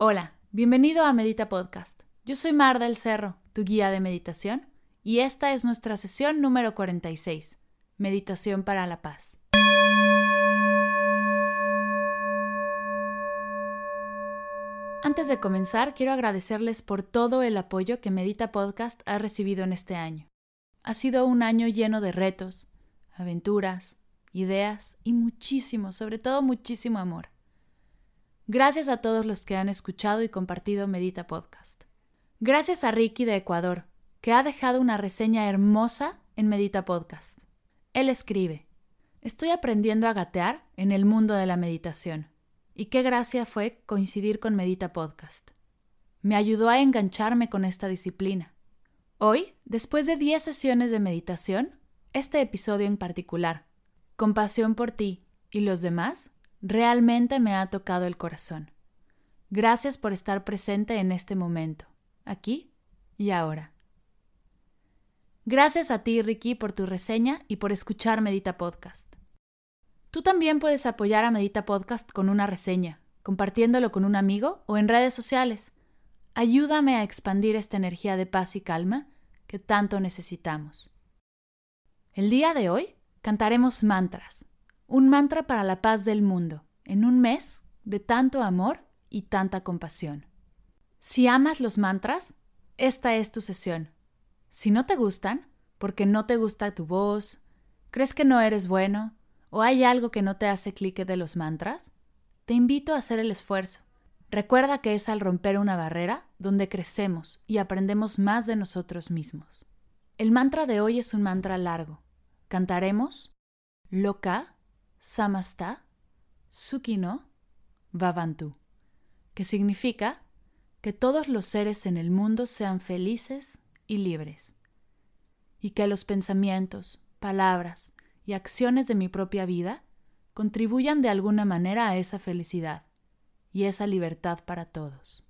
Hola, bienvenido a Medita Podcast. Yo soy Mar del Cerro, tu guía de meditación y esta es nuestra sesión número 46, Meditación para la Paz. Antes de comenzar, quiero agradecerles por todo el apoyo que Medita Podcast ha recibido en este año. Ha sido un año lleno de retos, aventuras, ideas y muchísimo, sobre todo muchísimo amor. Gracias a todos los que han escuchado y compartido Medita Podcast. Gracias a Ricky de Ecuador, que ha dejado una reseña hermosa en Medita Podcast. Él escribe, Estoy aprendiendo a gatear en el mundo de la meditación, y qué gracia fue coincidir con Medita Podcast. Me ayudó a engancharme con esta disciplina. Hoy, después de 10 sesiones de meditación, este episodio en particular, Compasión por ti y los demás, realmente me ha tocado el corazón. Gracias por estar presente en este momento, aquí y ahora. Gracias a ti, Ricky, por tu reseña y por escuchar Medita Podcast. Tú también puedes apoyar a Medita Podcast con una reseña, compartiéndolo con un amigo o en redes sociales. Ayúdame a expandir esta energía de paz y calma que tanto necesitamos. El día de hoy cantaremos mantras, un mantra para la paz del mundo, en un mes de tanto amor y tanta compasión. Si amas los mantras, esta es tu sesión. Si no te gustan, porque no te gusta tu voz, crees que no eres bueno, o hay algo que no te hace clic de los mantras, te invito a hacer el esfuerzo. Recuerda que es al romper una barrera donde crecemos y aprendemos más de nosotros mismos. El mantra de hoy es un mantra largo. Cantaremos Loka, Samasta, Sukino, Vavantu, que significa que todos los seres en el mundo sean felices y libres, y que los pensamientos, palabras y acciones de mi propia vida contribuyan de alguna manera a esa felicidad y esa libertad para todos.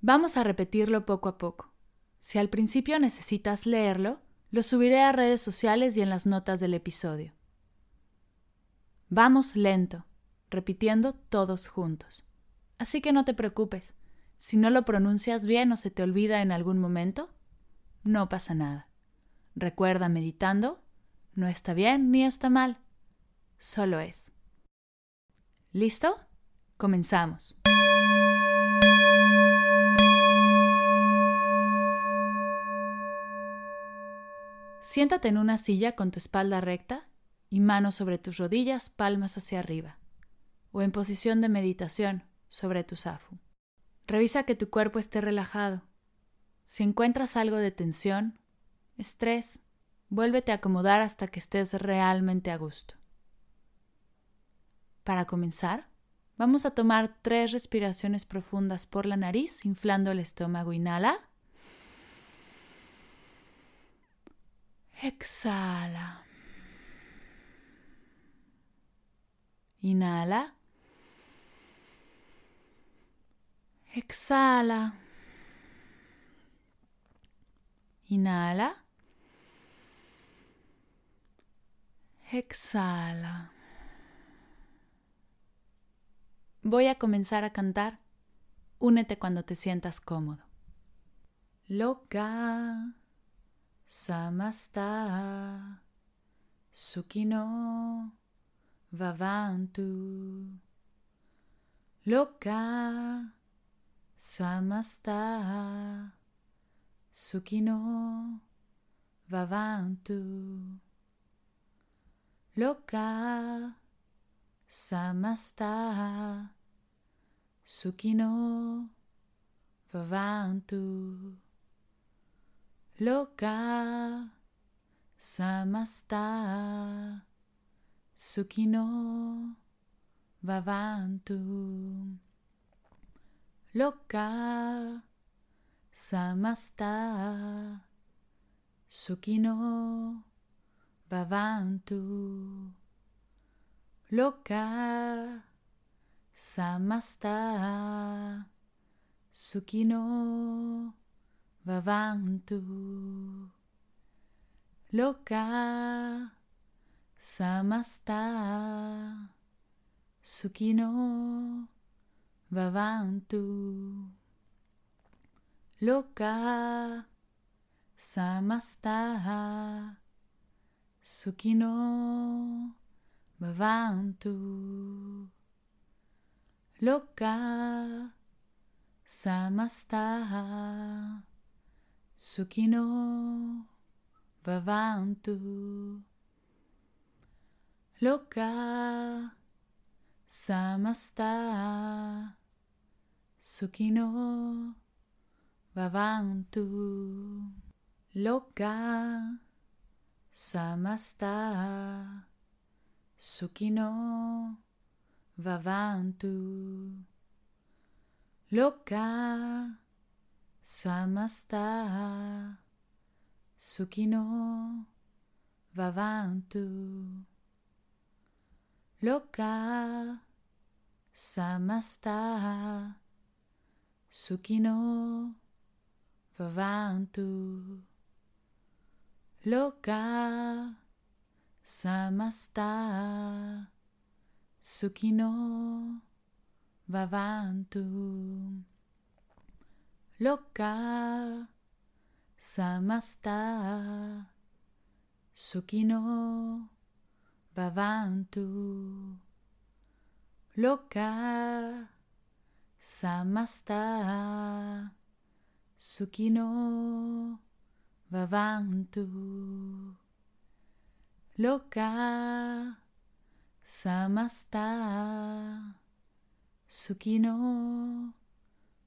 Vamos a repetirlo poco a poco. Si al principio necesitas leerlo, lo subiré a redes sociales y en las notas del episodio. Vamos lento, repitiendo todos juntos. Así que no te preocupes, si no lo pronuncias bien o se te olvida en algún momento, no pasa nada. Recuerda, meditando, no está bien ni está mal, solo es. ¿Listo? Comenzamos. Siéntate en una silla con tu espalda recta y manos sobre tus rodillas, palmas hacia arriba, o en posición de meditación sobre tu zafu. Revisa que tu cuerpo esté relajado. Si encuentras algo de tensión, estrés, vuélvete a acomodar hasta que estés realmente a gusto. Para comenzar, vamos a tomar tres respiraciones profundas por la nariz, inflando el estómago. Inhala. Exhala. Inhala. Exhala. Inhala. Exhala. Voy a comenzar a cantar. Únete cuando te sientas cómodo. Loka Samasta Sukino Vavantu. Loka Samasta Sukino. Vavantu. Loka Samasta Sukino. Vavantu. Loka Samasta Sukino Vavantu. Loka Samasta Sukino Vavantu. Loka Samasta Sukino Vavantu. Loka Samasta. Sukino Vavantu. Loka. Samasta. Sukino Vavantu. Loka. Samasta. Sukino Vavantu Loka Samasta Sukino Vavantu. Loka Samasta Sukino Vavantu. Loka Samasta Sukino Vavantu Loka Samasta Sukino Vavantu. Loka Samasta Sukino Vavantu. Loka Samasta Sukino Vavantu Loka Samasta Sukino Vavantu Loka Samasta Sukino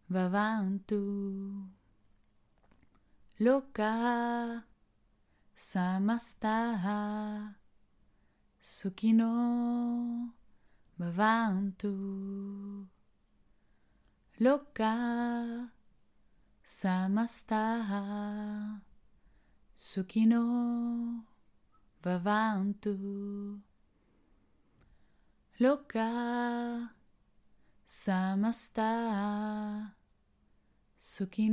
Vavantu Loka Samasta Suki no Bhavantu Loka Samastaha. Suki no Bhavantu Loka Samastaha. Suki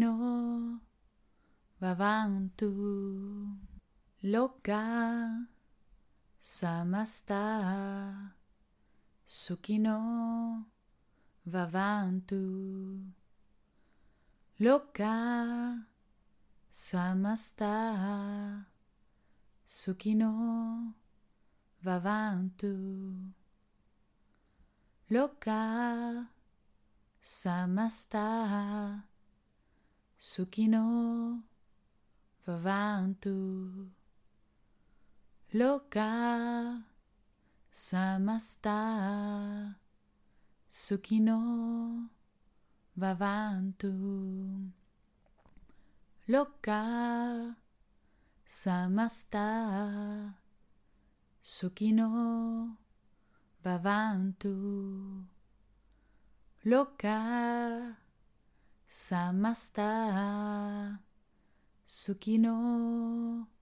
Bhavantu Loka Samasta Sukino Vavantu. Loka. Samasta Sukino Vavantu. Loka. Samasta Sukino Vavantu Loka Samasta Sukino Vavantu Loka Samasta Sukino Vavantu Loka Samasta Sukino Vavantu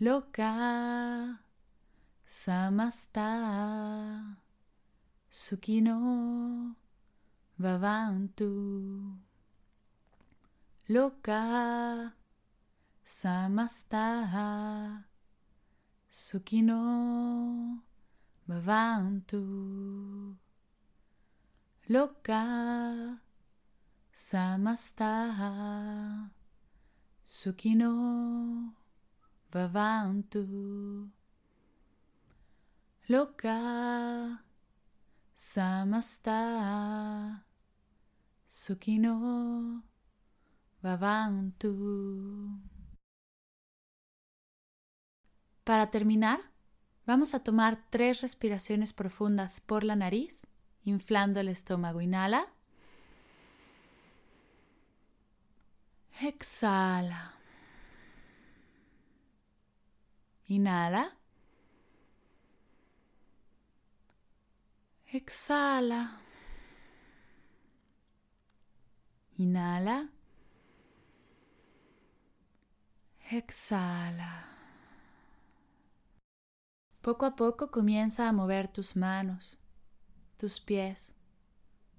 Loka Samasta. Sukino Vavantu Loka Samasta. Sukino Vavantu Loka Samasta Sukino Vavantu Loka Samasta Sukino Vavantu Para terminar, vamos a tomar tres respiraciones profundas por la nariz, inflando el estómago. Inhala. Exhala. Inhala. Exhala. Inhala. Exhala. Poco a poco comienza a mover tus manos, tus pies,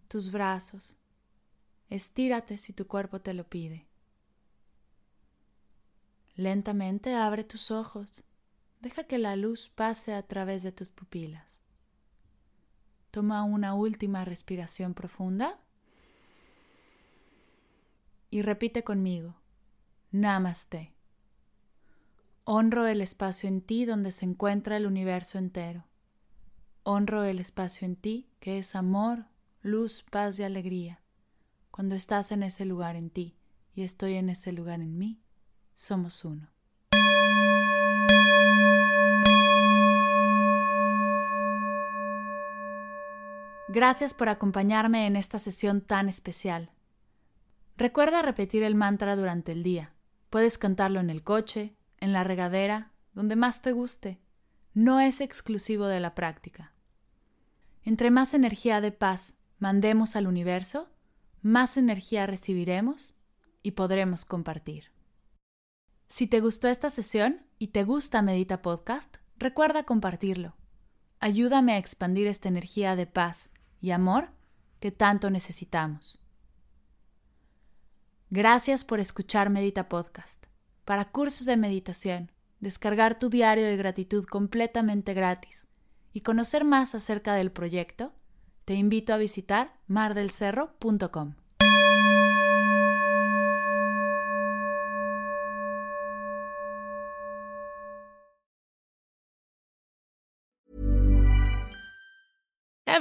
tus brazos. Estírate si tu cuerpo te lo pide. Lentamente abre tus ojos. Deja que la luz pase a través de tus pupilas. Toma una última respiración profunda y repite conmigo. Namaste. Honro el espacio en ti donde se encuentra el universo entero. Honro el espacio en ti que es amor, luz, paz y alegría. Cuando estás en ese lugar en ti y estoy en ese lugar en mí, somos uno. Gracias por acompañarme en esta sesión tan especial. Recuerda repetir el mantra durante el día. Puedes cantarlo en el coche, en la regadera, donde más te guste. No es exclusivo de la práctica. Entre más energía de paz mandemos al universo, más energía recibiremos y podremos compartir. Si te gustó esta sesión y te gusta Medita Podcast, recuerda compartirlo. Ayúdame a expandir esta energía de paz y amor que tanto necesitamos. Gracias por escuchar Medita Podcast. Para cursos de meditación, descargar tu diario de gratitud completamente gratis y conocer más acerca del proyecto, te invito a visitar mardelcerro.com.